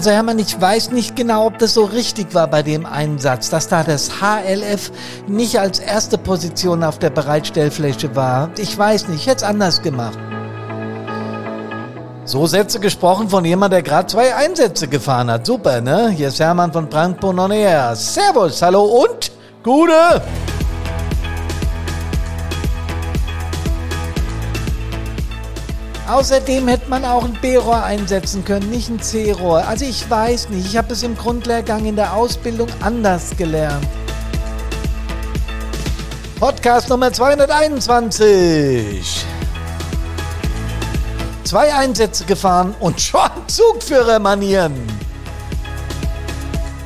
Also Hermann, ich weiß nicht genau, ob das so richtig war bei dem Einsatz, dass da das HLF nicht als erste Position auf der Bereitstellfläche war. Ich weiß nicht, ich hätte es anders gemacht. So Sätze gesprochen von jemand, der gerade zwei Einsätze gefahren hat. Super, ne? Hier ist Hermann von Brandpunkt on. Servus, hallo und Gute! Außerdem hätte man auch ein B-Rohr einsetzen können, nicht ein C-Rohr. Also ich weiß nicht, ich habe es im Grundlehrgang in der Ausbildung anders gelernt. Podcast Nummer 221. Zwei Einsätze gefahren und schon Zugführermanieren.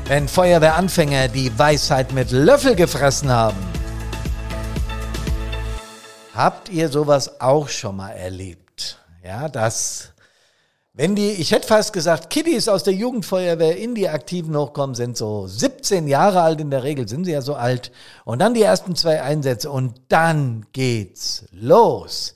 Wenn Feuerwehranfänger die Weisheit mit Löffel gefressen haben. Habt ihr sowas auch schon mal erlebt? Ja, dass, wenn die, ich hätte fast gesagt, Kiddies aus der Jugendfeuerwehr in die Aktiven hochkommen, sind so 17 Jahre alt in der Regel, sind sie ja so alt. Und dann die ersten zwei Einsätze und dann geht's los.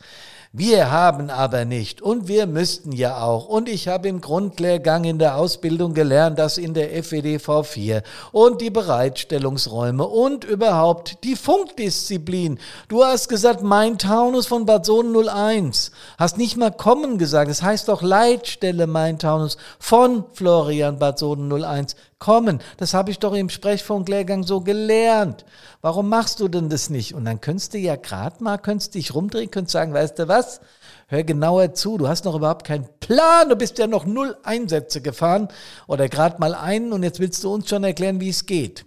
Wir haben aber nicht und wir müssten ja auch. Und ich habe im Grundlehrgang in der Ausbildung gelernt, dass in der FWDV 4 und die Bereitstellungsräume und überhaupt die Funkdisziplin. Du hast gesagt, mein Taunus von Bad Sohn 01. Hast nicht mal kommen gesagt. Es das heißt doch Leitstelle mein Taunus von Florian Bad Sohn 01 kommen. Das habe ich doch im Sprechfunklehrgang so gelernt. Warum machst du denn das nicht? Und dann könntest du ja gerade mal, könntest dich rumdrehen, könntest sagen, weißt du was? Hör genauer zu, du hast noch überhaupt keinen Plan, du bist ja noch null Einsätze gefahren oder gerade mal einen und jetzt willst du uns schon erklären, wie es geht.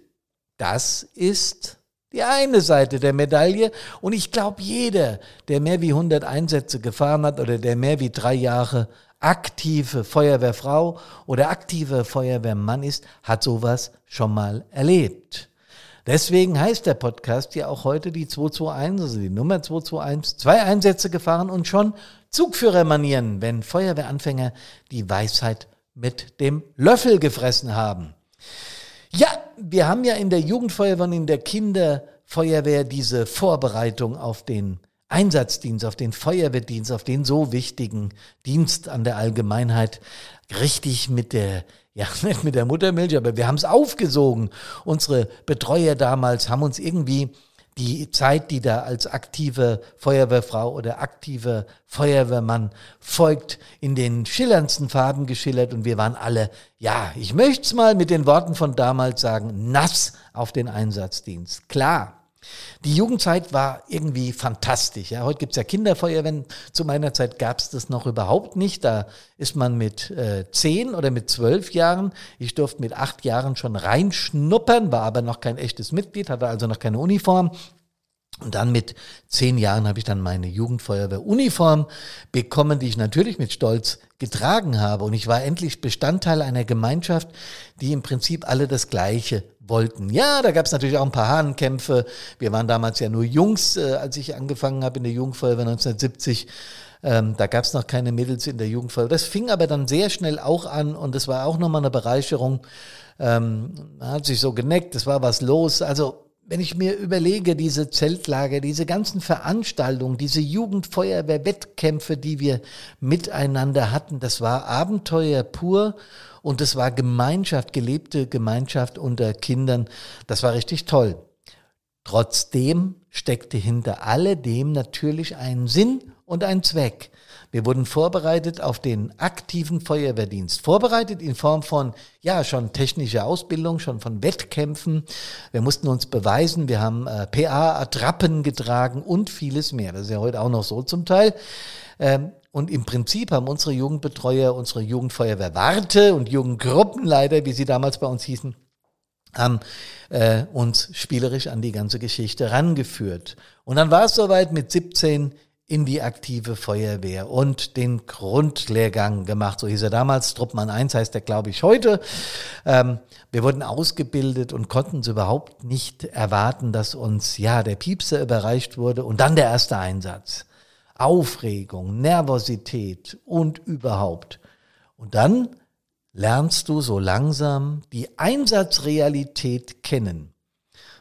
Das ist die eine Seite der Medaille. Und ich glaube, jeder, der mehr wie 100 Einsätze gefahren hat oder der mehr wie drei Jahre aktive Feuerwehrfrau oder aktive Feuerwehrmann ist, hat sowas schon mal erlebt. Deswegen heißt der Podcast ja auch heute die 221, also die Nummer 221, zwei Einsätze gefahren und schon Zugführermanieren, wenn Feuerwehranfänger die Weisheit mit dem Löffel gefressen haben. Ja, wir haben ja in der Jugendfeuerwehr und in der Kinderfeuerwehr diese Vorbereitung auf den Einsatzdienst, auf den Feuerwehrdienst, auf den so wichtigen Dienst an der Allgemeinheit richtig mit der, ja, nicht mit der Muttermilch, aber wir haben es aufgesogen. Unsere Betreuer damals haben uns irgendwie die Zeit, die da als aktive Feuerwehrfrau oder aktive Feuerwehrmann folgt, in den schillerndsten Farben geschillert und wir waren alle, ja, ich möchte es mal mit den Worten von damals sagen, nass auf den Einsatzdienst. Klar, die Jugendzeit war irgendwie fantastisch. Ja, heute gibt's ja Kinderfeuerwehren. Zu meiner Zeit gab's das noch überhaupt nicht. Da ist man mit äh, zehn oder mit zwölf Jahren, ich durfte mit acht Jahren schon reinschnuppern, war aber noch kein echtes Mitglied, hatte also noch keine Uniform. Und dann mit zehn Jahren habe ich dann meine Jugendfeuerwehr-Uniform bekommen, die ich natürlich mit Stolz getragen habe. Und ich war endlich Bestandteil einer Gemeinschaft, die im Prinzip alle das Gleiche wollten. Ja, da gab es natürlich auch ein paar Hahnkämpfe. Wir waren damals ja nur Jungs, äh, als ich angefangen habe in der Jugendfeuerwehr 1970. Ähm, da gab es noch keine Mädels in der Jugendfeuerwehr. Das fing aber dann sehr schnell auch an und das war auch nochmal eine Bereicherung. Ähm, hat sich so geneckt, es war was los. Also wenn ich mir überlege, diese Zeltlager, diese ganzen Veranstaltungen, diese Jugendfeuerwehr-Wettkämpfe, die wir miteinander hatten, das war Abenteuer pur und das war Gemeinschaft, gelebte Gemeinschaft unter Kindern. Das war richtig toll. Trotzdem steckte hinter alledem natürlich ein Sinn und ein Zweck. Wir wurden vorbereitet auf den aktiven Feuerwehrdienst. Vorbereitet in Form von, ja, schon technischer Ausbildung, schon von Wettkämpfen. Wir mussten uns beweisen. Wir haben äh, PA-Attrappen getragen und vieles mehr. Das ist ja heute auch noch so zum Teil. Ähm, und im Prinzip haben unsere Jugendbetreuer, unsere Jugendfeuerwehrwarte und Jugendgruppenleiter, wie sie damals bei uns hießen, haben äh, uns spielerisch an die ganze Geschichte rangeführt. Und dann war es soweit mit 17 in die aktive Feuerwehr und den Grundlehrgang gemacht. So hieß er damals. Truppmann 1 heißt er, glaube ich, heute. Ähm, wir wurden ausgebildet und konnten es überhaupt nicht erwarten, dass uns, ja, der Piepser überreicht wurde und dann der erste Einsatz. Aufregung, Nervosität und überhaupt. Und dann lernst du so langsam die Einsatzrealität kennen.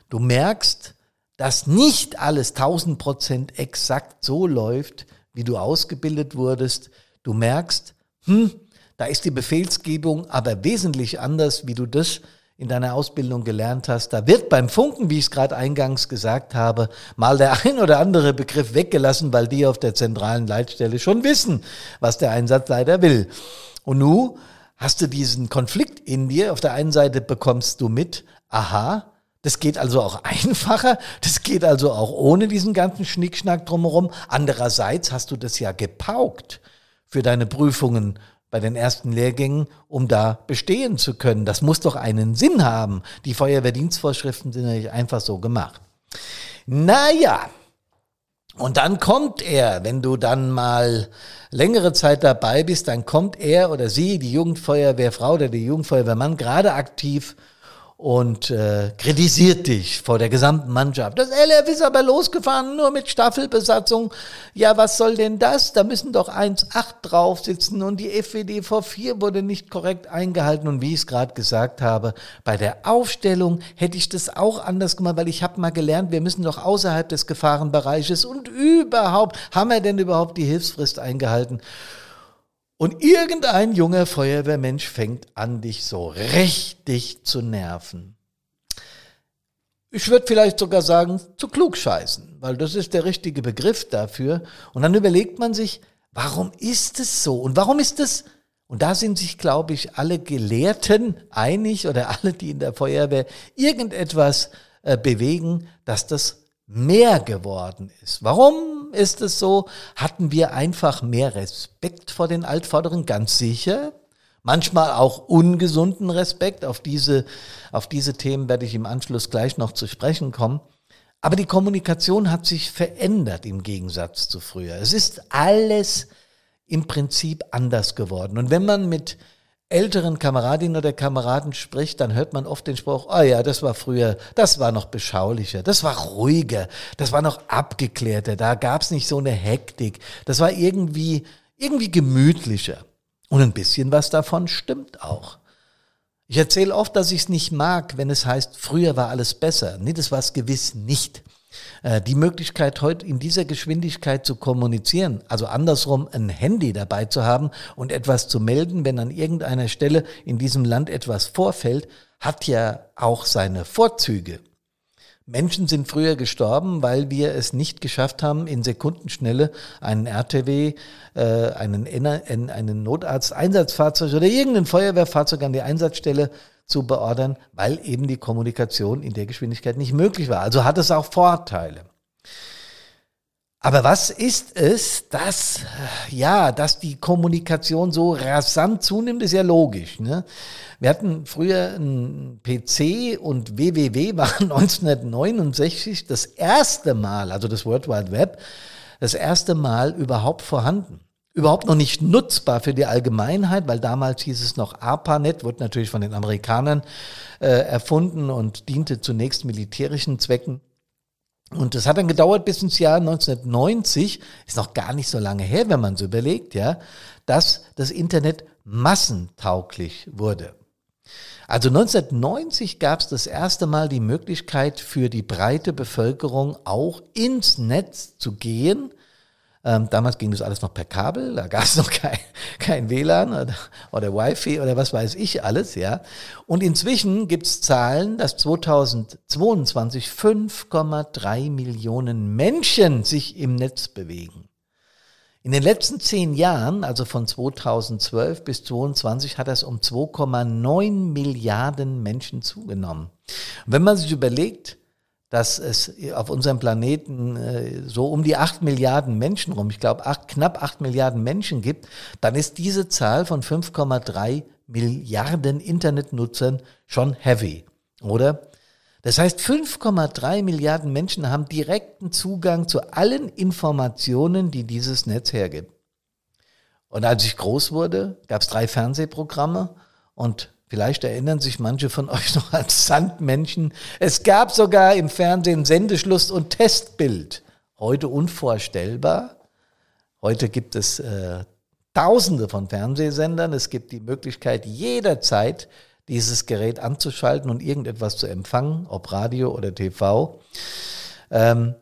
Du merkst, dass nicht alles 1000 Prozent exakt so läuft, wie du ausgebildet wurdest. Du merkst, hm, Da ist die Befehlsgebung aber wesentlich anders, wie du das in deiner Ausbildung gelernt hast. Da wird beim Funken, wie ich es gerade eingangs gesagt habe, mal der ein oder andere Begriff weggelassen, weil die auf der zentralen Leitstelle schon wissen, was der Einsatzleiter will. Und nun hast du diesen Konflikt in dir. Auf der einen Seite bekommst du mit, aha, das geht also auch einfacher, das geht also auch ohne diesen ganzen Schnickschnack drumherum. Andererseits hast du das ja gepaukt für deine Prüfungen bei den ersten Lehrgängen, um da bestehen zu können. Das muss doch einen Sinn haben. Die Feuerwehrdienstvorschriften sind ja nicht einfach so gemacht. Naja, und dann kommt er, wenn du dann mal längere Zeit dabei bist, dann kommt er oder sie, die Jugendfeuerwehrfrau oder der Jugendfeuerwehrmann, gerade aktiv und äh, kritisiert dich vor der gesamten Mannschaft. Das LF ist aber losgefahren, nur mit Staffelbesatzung. Ja, was soll denn das? Da müssen doch 1,8 drauf sitzen und die FWD vor 4 wurde nicht korrekt eingehalten. Und wie ich es gerade gesagt habe, bei der Aufstellung hätte ich das auch anders gemacht, weil ich habe mal gelernt, wir müssen doch außerhalb des Gefahrenbereiches und überhaupt, haben wir denn überhaupt die Hilfsfrist eingehalten? Und irgendein junger Feuerwehrmensch fängt an, dich so richtig zu nerven. Ich würde vielleicht sogar sagen, zu klugscheißen, weil das ist der richtige Begriff dafür. Und dann überlegt man sich, warum ist es so? Und warum ist es, und da sind sich, glaube ich, alle Gelehrten einig oder alle, die in der Feuerwehr irgendetwas äh, bewegen, dass das mehr geworden ist. Warum ist es so? Hatten wir einfach mehr Respekt vor den Altvorderen? Ganz sicher. Manchmal auch ungesunden Respekt. Auf diese, auf diese Themen werde ich im Anschluss gleich noch zu sprechen kommen. Aber die Kommunikation hat sich verändert im Gegensatz zu früher. Es ist alles im Prinzip anders geworden. Und wenn man mit älteren Kameradinnen oder Kameraden spricht, dann hört man oft den Spruch, oh ja, das war früher, das war noch beschaulicher, das war ruhiger, das war noch abgeklärter, da gab's nicht so eine Hektik, das war irgendwie, irgendwie gemütlicher. Und ein bisschen was davon stimmt auch. Ich erzähle oft, dass ich es nicht mag, wenn es heißt, früher war alles besser. Nee, das war es gewiss nicht. Äh, die Möglichkeit, heute in dieser Geschwindigkeit zu kommunizieren, also andersrum ein Handy dabei zu haben und etwas zu melden, wenn an irgendeiner Stelle in diesem Land etwas vorfällt, hat ja auch seine Vorzüge. Menschen sind früher gestorben, weil wir es nicht geschafft haben, in Sekundenschnelle einen RTW, äh, einen, einen Notarzt-Einsatzfahrzeug oder irgendein Feuerwehrfahrzeug an die Einsatzstelle zu beordern, weil eben die Kommunikation in der Geschwindigkeit nicht möglich war. Also hat es auch Vorteile. Aber was ist es, dass, ja, dass die Kommunikation so rasant zunimmt, ist ja logisch. Ne? Wir hatten früher ein PC und WWW waren 1969 das erste Mal, also das World Wide Web, das erste Mal überhaupt vorhanden überhaupt noch nicht nutzbar für die Allgemeinheit, weil damals hieß es noch ARPANET, wurde natürlich von den Amerikanern äh, erfunden und diente zunächst militärischen Zwecken. Und das hat dann gedauert bis ins Jahr 1990, ist noch gar nicht so lange her, wenn man so überlegt, ja, dass das Internet massentauglich wurde. Also 1990 gab es das erste Mal die Möglichkeit für die breite Bevölkerung auch ins Netz zu gehen ähm, damals ging das alles noch per Kabel, da gab es noch kein, kein WLAN oder, oder Wi-Fi oder was weiß ich alles, ja. Und inzwischen gibt es Zahlen, dass 2022 5,3 Millionen Menschen sich im Netz bewegen. In den letzten zehn Jahren, also von 2012 bis 2022, hat das um 2,9 Milliarden Menschen zugenommen. Und wenn man sich überlegt, dass es auf unserem Planeten äh, so um die acht Milliarden Menschen rum, ich glaube acht, knapp acht Milliarden Menschen gibt, dann ist diese Zahl von 5,3 Milliarden Internetnutzern schon heavy, oder? Das heißt, 5,3 Milliarden Menschen haben direkten Zugang zu allen Informationen, die dieses Netz hergibt. Und als ich groß wurde, gab es drei Fernsehprogramme und Vielleicht erinnern sich manche von euch noch als Sandmännchen. Es gab sogar im Fernsehen Sendeschluss und Testbild. Heute unvorstellbar. Heute gibt es äh, Tausende von Fernsehsendern. Es gibt die Möglichkeit, jederzeit dieses Gerät anzuschalten und irgendetwas zu empfangen, ob Radio oder TV. Ähm,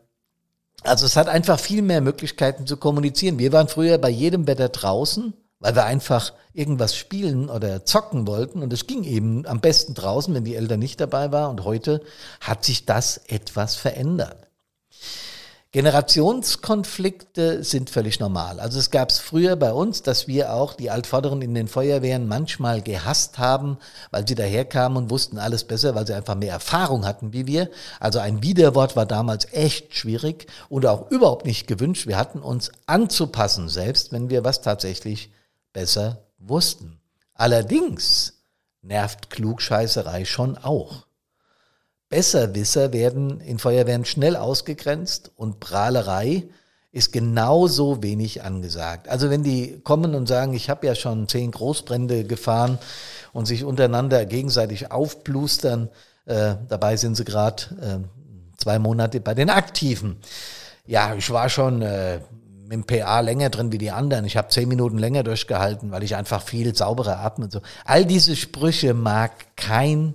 also es hat einfach viel mehr Möglichkeiten zu kommunizieren. Wir waren früher bei jedem Wetter draußen weil wir einfach irgendwas spielen oder zocken wollten. Und es ging eben am besten draußen, wenn die Eltern nicht dabei waren. Und heute hat sich das etwas verändert. Generationskonflikte sind völlig normal. Also es gab es früher bei uns, dass wir auch die Altvorderen in den Feuerwehren manchmal gehasst haben, weil sie daherkamen und wussten alles besser, weil sie einfach mehr Erfahrung hatten wie wir. Also ein Widerwort war damals echt schwierig und auch überhaupt nicht gewünscht. Wir hatten uns anzupassen, selbst wenn wir was tatsächlich besser wussten. Allerdings nervt Klugscheißerei schon auch. Besserwisser werden in Feuerwehren schnell ausgegrenzt und Prahlerei ist genauso wenig angesagt. Also wenn die kommen und sagen, ich habe ja schon zehn Großbrände gefahren und sich untereinander gegenseitig aufplustern, äh, dabei sind sie gerade äh, zwei Monate bei den Aktiven. Ja, ich war schon äh, mit dem PA länger drin wie die anderen. Ich habe zehn Minuten länger durchgehalten, weil ich einfach viel sauberer atme und so. All diese Sprüche mag kein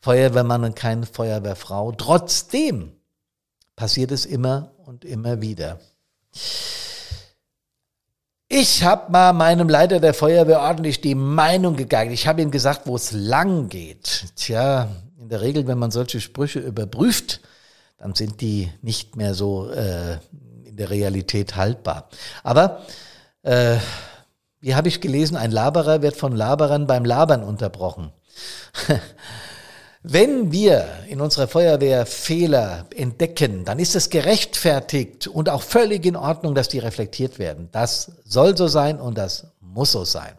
Feuerwehrmann und keine Feuerwehrfrau. Trotzdem passiert es immer und immer wieder. Ich habe mal meinem Leiter der Feuerwehr ordentlich die Meinung gegeigt. Ich habe ihm gesagt, wo es lang geht. Tja, in der Regel, wenn man solche Sprüche überprüft, dann sind die nicht mehr so äh, in der Realität haltbar. Aber äh, wie habe ich gelesen, ein Laberer wird von Laberern beim Labern unterbrochen. Wenn wir in unserer Feuerwehr Fehler entdecken, dann ist es gerechtfertigt und auch völlig in Ordnung, dass die reflektiert werden. Das soll so sein und das muss so sein.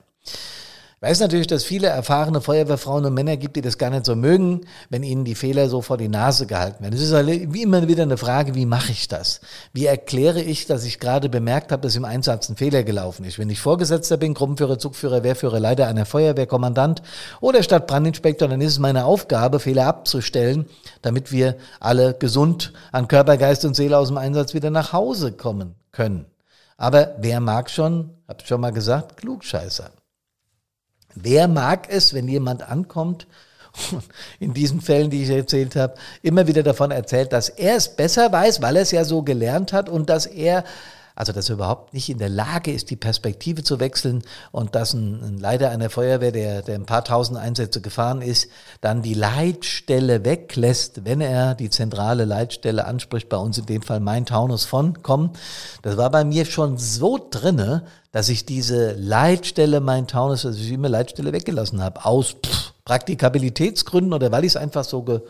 Weiß natürlich, dass viele erfahrene Feuerwehrfrauen und Männer gibt, die das gar nicht so mögen, wenn ihnen die Fehler so vor die Nase gehalten werden. Es ist halt wie immer wieder eine Frage, wie mache ich das? Wie erkläre ich, dass ich gerade bemerkt habe, dass im Einsatz ein Fehler gelaufen ist? Wenn ich Vorgesetzter bin, Gruppenführer, Zugführer, Wehrführer, Leiter einer Feuerwehr, Kommandant oder Stadtbrandinspektor, dann ist es meine Aufgabe, Fehler abzustellen, damit wir alle gesund an Körper, Geist und Seele aus dem Einsatz wieder nach Hause kommen können. Aber wer mag schon, hab schon mal gesagt, Klugscheißer. Wer mag es, wenn jemand ankommt in diesen Fällen, die ich erzählt habe, immer wieder davon erzählt, dass er es besser weiß, weil er es ja so gelernt hat und dass er also dass er überhaupt nicht in der Lage ist, die Perspektive zu wechseln und dass ein, ein Leiter einer Feuerwehr, der, der ein paar tausend Einsätze gefahren ist, dann die Leitstelle weglässt, wenn er die zentrale Leitstelle anspricht, bei uns in dem Fall mein Taunus von, komm, das war bei mir schon so drinne, dass ich diese Leitstelle, mein Taunus, dass ich immer Leitstelle weggelassen habe, aus pff, Praktikabilitätsgründen oder weil ich es einfach so ge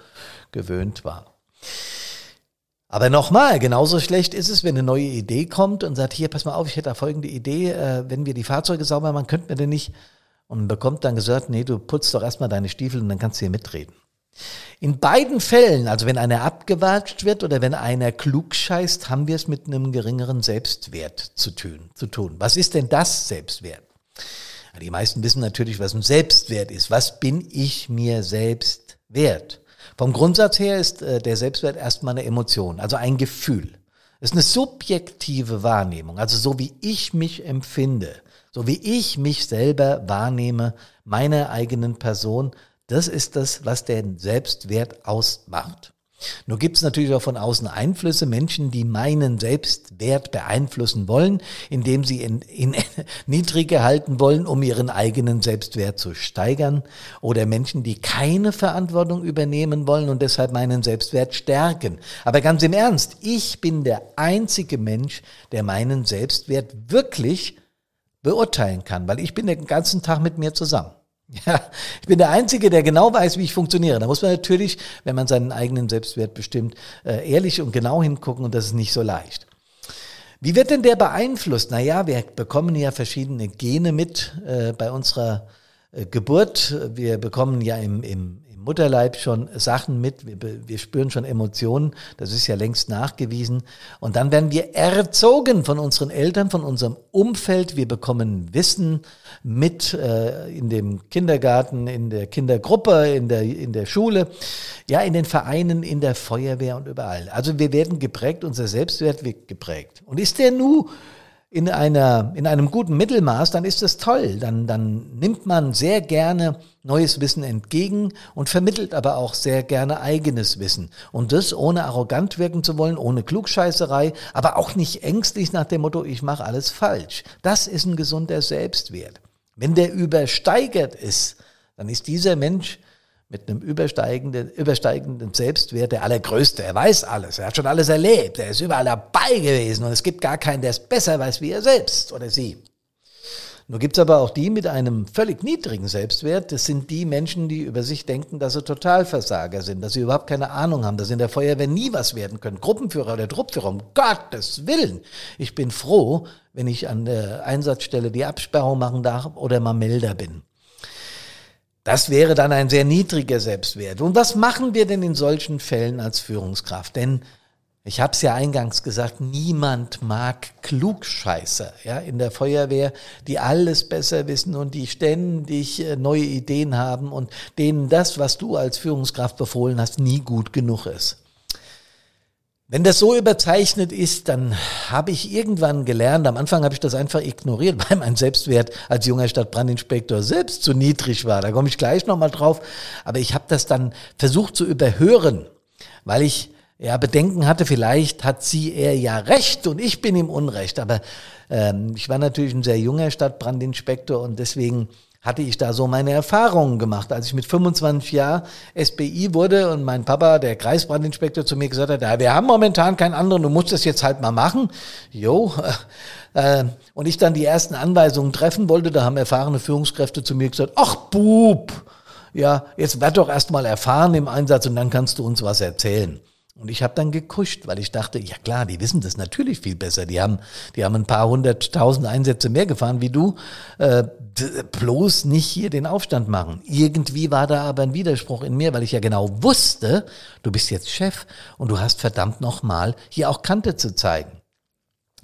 gewöhnt war. Aber nochmal, genauso schlecht ist es, wenn eine neue Idee kommt und sagt, hier, pass mal auf, ich hätte da folgende Idee, äh, wenn wir die Fahrzeuge sauber machen, könnten wir denn nicht? Und bekommt dann gesagt, nee, du putzt doch erstmal deine Stiefel und dann kannst du hier mitreden. In beiden Fällen, also wenn einer abgewatscht wird oder wenn einer klug scheißt, haben wir es mit einem geringeren Selbstwert zu tun. Zu tun. Was ist denn das Selbstwert? Die meisten wissen natürlich, was ein Selbstwert ist. Was bin ich mir selbst wert? Vom Grundsatz her ist äh, der Selbstwert erstmal eine Emotion, also ein Gefühl. Es ist eine subjektive Wahrnehmung, also so wie ich mich empfinde, so wie ich mich selber wahrnehme, meiner eigenen Person, das ist das, was den Selbstwert ausmacht. Nur gibt es natürlich auch von außen Einflüsse, Menschen, die meinen Selbstwert beeinflussen wollen, indem sie ihn, ihn niedriger halten wollen, um ihren eigenen Selbstwert zu steigern. Oder Menschen, die keine Verantwortung übernehmen wollen und deshalb meinen Selbstwert stärken. Aber ganz im Ernst, ich bin der einzige Mensch, der meinen Selbstwert wirklich beurteilen kann, weil ich bin den ganzen Tag mit mir zusammen. Ja, ich bin der Einzige, der genau weiß, wie ich funktioniere. Da muss man natürlich, wenn man seinen eigenen Selbstwert bestimmt, äh, ehrlich und genau hingucken und das ist nicht so leicht. Wie wird denn der beeinflusst? Naja, wir bekommen ja verschiedene Gene mit äh, bei unserer äh, Geburt. Wir bekommen ja im, im, Mutterleib schon Sachen mit, wir, wir spüren schon Emotionen, das ist ja längst nachgewiesen. Und dann werden wir erzogen von unseren Eltern, von unserem Umfeld. Wir bekommen Wissen mit äh, in dem Kindergarten, in der Kindergruppe, in der, in der Schule, ja, in den Vereinen, in der Feuerwehr und überall. Also wir werden geprägt, unser Selbstwert wird geprägt. Und ist der nu in einer, in einem guten Mittelmaß, dann ist das toll. Dann, dann nimmt man sehr gerne neues Wissen entgegen und vermittelt aber auch sehr gerne eigenes Wissen. Und das ohne arrogant wirken zu wollen, ohne Klugscheißerei, aber auch nicht ängstlich nach dem Motto, ich mache alles falsch. Das ist ein gesunder Selbstwert. Wenn der übersteigert ist, dann ist dieser Mensch mit einem übersteigenden, übersteigenden Selbstwert der allergrößte. Er weiß alles, er hat schon alles erlebt, er ist überall dabei gewesen und es gibt gar keinen, der es besser weiß wie er selbst oder sie. Nur gibt's aber auch die mit einem völlig niedrigen Selbstwert. Das sind die Menschen, die über sich denken, dass sie Totalversager sind, dass sie überhaupt keine Ahnung haben, dass sie in der Feuerwehr nie was werden können. Gruppenführer oder Truppführer, um Gottes Willen. Ich bin froh, wenn ich an der Einsatzstelle die Absperrung machen darf oder mal Melder bin. Das wäre dann ein sehr niedriger Selbstwert. Und was machen wir denn in solchen Fällen als Führungskraft? Denn ich habe es ja eingangs gesagt, niemand mag Klugscheißer ja, in der Feuerwehr, die alles besser wissen und die ständig äh, neue Ideen haben und denen das, was du als Führungskraft befohlen hast, nie gut genug ist. Wenn das so überzeichnet ist, dann habe ich irgendwann gelernt, am Anfang habe ich das einfach ignoriert, weil mein Selbstwert als junger Stadtbrandinspektor selbst zu niedrig war. Da komme ich gleich nochmal drauf. Aber ich habe das dann versucht zu überhören, weil ich ja Bedenken hatte, vielleicht hat sie er ja recht und ich bin ihm Unrecht. Aber ähm, ich war natürlich ein sehr junger Stadtbrandinspektor und deswegen hatte ich da so meine Erfahrungen gemacht. Als ich mit 25 Jahren SBI wurde und mein Papa, der Kreisbrandinspektor, zu mir gesagt hat, ja, wir haben momentan keinen anderen, du musst das jetzt halt mal machen. Jo, äh, und ich dann die ersten Anweisungen treffen wollte, da haben erfahrene Führungskräfte zu mir gesagt, ach Bub, ja, jetzt werd doch erst mal erfahren im Einsatz und dann kannst du uns was erzählen. Und ich habe dann gekuscht, weil ich dachte, ja klar, die wissen das natürlich viel besser. Die haben, die haben ein paar hunderttausend Einsätze mehr gefahren wie du. Äh, bloß nicht hier den Aufstand machen. Irgendwie war da aber ein Widerspruch in mir, weil ich ja genau wusste, du bist jetzt Chef und du hast verdammt nochmal hier auch Kante zu zeigen.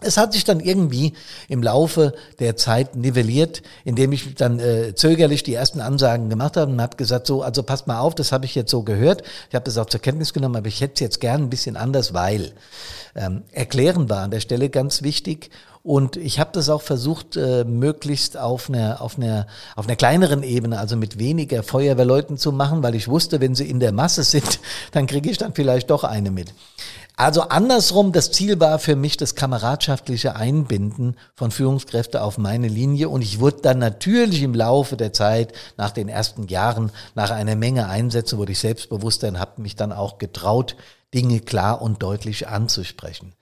Es hat sich dann irgendwie im Laufe der Zeit nivelliert, indem ich dann äh, zögerlich die ersten Ansagen gemacht habe und habe gesagt, so, also passt mal auf, das habe ich jetzt so gehört. Ich habe das auch zur Kenntnis genommen, aber ich hätte es jetzt gern ein bisschen anders, weil ähm, erklären war an der Stelle ganz wichtig. Und ich habe das auch versucht, äh, möglichst auf einer, auf, einer, auf einer kleineren Ebene, also mit weniger Feuerwehrleuten zu machen, weil ich wusste, wenn sie in der Masse sind, dann kriege ich dann vielleicht doch eine mit. Also andersrum, das Ziel war für mich das kameradschaftliche Einbinden von Führungskräften auf meine Linie und ich wurde dann natürlich im Laufe der Zeit, nach den ersten Jahren, nach einer Menge Einsätze, wurde ich selbstbewusster und habe mich dann auch getraut, Dinge klar und deutlich anzusprechen.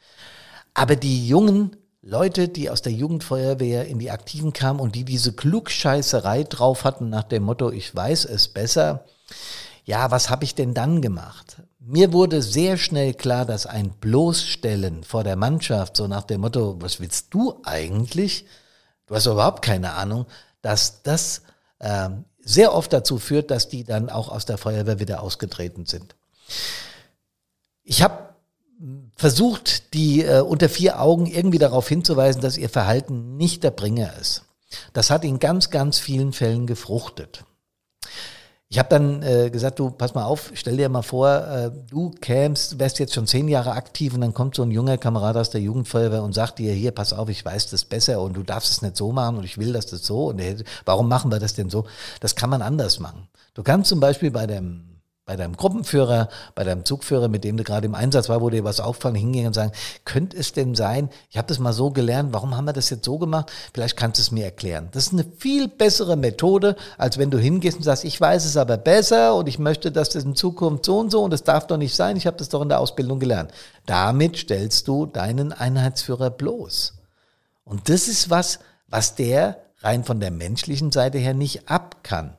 Aber die jungen Leute, die aus der Jugendfeuerwehr in die Aktiven kamen und die diese Klugscheißerei drauf hatten nach dem Motto, ich weiß es besser, ja, was habe ich denn dann gemacht? Mir wurde sehr schnell klar, dass ein Bloßstellen vor der Mannschaft, so nach dem Motto, was willst du eigentlich? Du hast überhaupt keine Ahnung, dass das äh, sehr oft dazu führt, dass die dann auch aus der Feuerwehr wieder ausgetreten sind. Ich habe versucht, die äh, unter vier Augen irgendwie darauf hinzuweisen, dass ihr Verhalten nicht der Bringer ist. Das hat in ganz, ganz vielen Fällen gefruchtet. Ich habe dann äh, gesagt, du, pass mal auf, stell dir mal vor, äh, du kämst, wärst jetzt schon zehn Jahre aktiv und dann kommt so ein junger Kamerad aus der Jugendfeuerwehr und sagt dir, hier, pass auf, ich weiß das besser und du darfst es nicht so machen und ich will, dass das so und warum machen wir das denn so? Das kann man anders machen. Du kannst zum Beispiel bei dem bei deinem Gruppenführer, bei deinem Zugführer, mit dem du gerade im Einsatz war, wo dir was auffallen, hingehen und sagen, könnte es denn sein, ich habe das mal so gelernt, warum haben wir das jetzt so gemacht? Vielleicht kannst du es mir erklären. Das ist eine viel bessere Methode, als wenn du hingehst und sagst, ich weiß es aber besser und ich möchte, dass das in Zukunft so und so und das darf doch nicht sein, ich habe das doch in der Ausbildung gelernt. Damit stellst du deinen Einheitsführer bloß. Und das ist was, was der rein von der menschlichen Seite her nicht ab kann.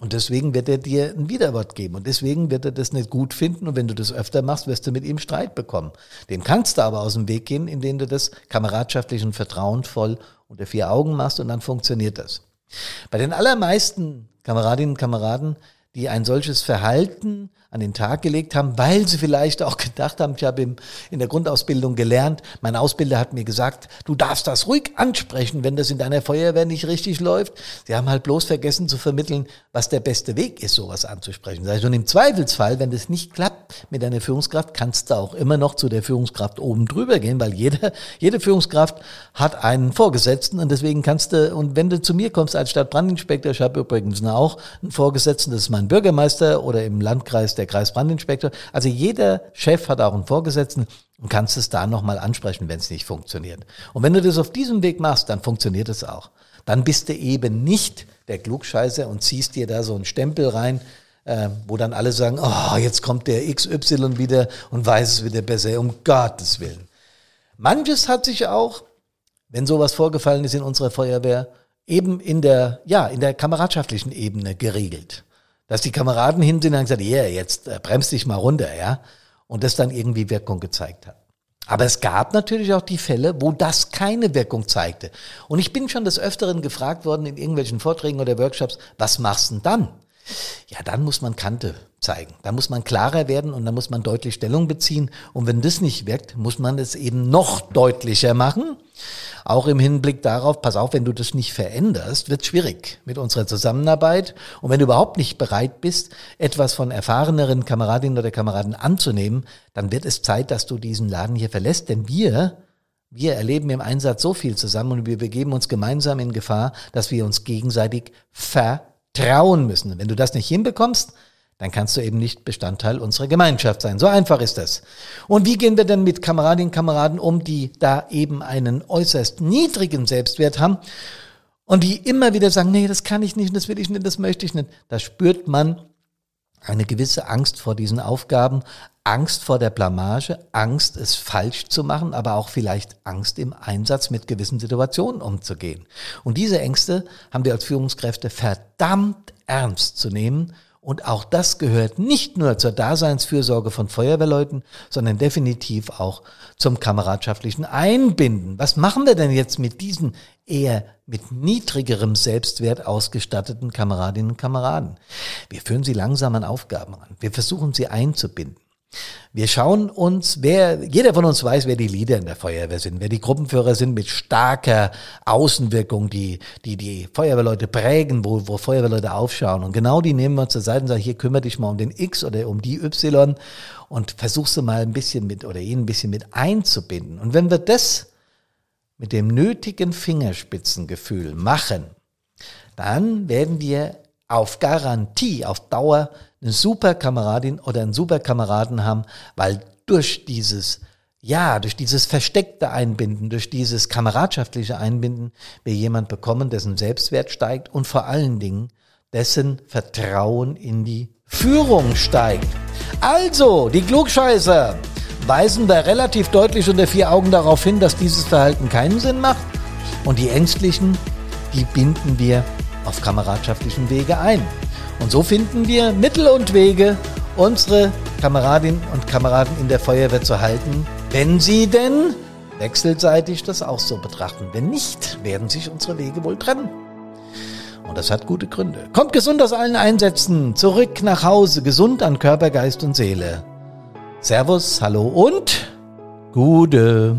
Und deswegen wird er dir ein Widerwort geben. Und deswegen wird er das nicht gut finden. Und wenn du das öfter machst, wirst du mit ihm Streit bekommen. Dem kannst du aber aus dem Weg gehen, indem du das kameradschaftlich und vertrauensvoll unter vier Augen machst und dann funktioniert das. Bei den allermeisten Kameradinnen und Kameraden die ein solches Verhalten an den Tag gelegt haben, weil sie vielleicht auch gedacht haben, ich habe in der Grundausbildung gelernt, mein Ausbilder hat mir gesagt, du darfst das ruhig ansprechen, wenn das in deiner Feuerwehr nicht richtig läuft. Sie haben halt bloß vergessen zu vermitteln, was der beste Weg ist, sowas anzusprechen. Und im Zweifelsfall, wenn das nicht klappt, mit einer Führungskraft kannst du auch immer noch zu der Führungskraft oben drüber gehen, weil jede, jede Führungskraft hat einen Vorgesetzten und deswegen kannst du, und wenn du zu mir kommst als Stadtbrandinspektor, ich habe übrigens auch einen Vorgesetzten, das ist mein Bürgermeister oder im Landkreis der Kreisbrandinspektor. Also jeder Chef hat auch einen Vorgesetzten und kannst es da nochmal ansprechen, wenn es nicht funktioniert. Und wenn du das auf diesem Weg machst, dann funktioniert es auch. Dann bist du eben nicht der Klugscheißer und ziehst dir da so einen Stempel rein, äh, wo dann alle sagen, oh, jetzt kommt der XY wieder und weiß es wieder besser, um Gottes Willen. Manches hat sich auch, wenn sowas vorgefallen ist in unserer Feuerwehr, eben in der, ja, in der kameradschaftlichen Ebene geregelt. Dass die Kameraden hin sind und gesagt, ja, yeah, jetzt äh, bremst dich mal runter, ja. Und das dann irgendwie Wirkung gezeigt hat. Aber es gab natürlich auch die Fälle, wo das keine Wirkung zeigte. Und ich bin schon des Öfteren gefragt worden in irgendwelchen Vorträgen oder Workshops, was machst du denn dann? Ja, dann muss man Kante zeigen. Da muss man klarer werden und da muss man deutlich Stellung beziehen. Und wenn das nicht wirkt, muss man es eben noch deutlicher machen. Auch im Hinblick darauf, pass auf, wenn du das nicht veränderst, wird schwierig mit unserer Zusammenarbeit. Und wenn du überhaupt nicht bereit bist, etwas von erfahreneren Kameradinnen oder Kameraden anzunehmen, dann wird es Zeit, dass du diesen Laden hier verlässt. Denn wir, wir erleben im Einsatz so viel zusammen und wir begeben uns gemeinsam in Gefahr, dass wir uns gegenseitig vertrauen müssen. Wenn du das nicht hinbekommst, dann kannst du eben nicht Bestandteil unserer Gemeinschaft sein. So einfach ist das. Und wie gehen wir denn mit Kameradinnen und Kameraden um, die da eben einen äußerst niedrigen Selbstwert haben und die immer wieder sagen, nee, das kann ich nicht, das will ich nicht, das möchte ich nicht. Da spürt man eine gewisse Angst vor diesen Aufgaben, Angst vor der Blamage, Angst, es falsch zu machen, aber auch vielleicht Angst im Einsatz mit gewissen Situationen umzugehen. Und diese Ängste haben wir als Führungskräfte verdammt ernst zu nehmen und auch das gehört nicht nur zur Daseinsfürsorge von Feuerwehrleuten, sondern definitiv auch zum kameradschaftlichen Einbinden. Was machen wir denn jetzt mit diesen eher mit niedrigerem Selbstwert ausgestatteten Kameradinnen und Kameraden? Wir führen sie langsam an Aufgaben an. Wir versuchen sie einzubinden. Wir schauen uns, wer, jeder von uns weiß, wer die Leader in der Feuerwehr sind, wer die Gruppenführer sind mit starker Außenwirkung, die, die die Feuerwehrleute prägen, wo, wo Feuerwehrleute aufschauen. Und genau die nehmen wir zur Seite und sagen, hier kümmere dich mal um den X oder um die Y und versuchst du mal ein bisschen mit oder ihn ein bisschen mit einzubinden. Und wenn wir das mit dem nötigen Fingerspitzengefühl machen, dann werden wir auf Garantie, auf Dauer eine super Kameradin oder einen super Kameraden haben, weil durch dieses, ja, durch dieses versteckte Einbinden, durch dieses kameradschaftliche Einbinden wir jemand bekommen, dessen Selbstwert steigt und vor allen Dingen dessen Vertrauen in die Führung steigt. Also, die Klugscheißer weisen wir relativ deutlich unter vier Augen darauf hin, dass dieses Verhalten keinen Sinn macht und die Ängstlichen, die binden wir auf kameradschaftlichen Wege ein. Und so finden wir Mittel und Wege, unsere Kameradinnen und Kameraden in der Feuerwehr zu halten, wenn sie denn wechselseitig das auch so betrachten. Wenn nicht, werden sich unsere Wege wohl trennen. Und das hat gute Gründe. Kommt gesund aus allen Einsätzen, zurück nach Hause, gesund an Körper, Geist und Seele. Servus, hallo und Gude.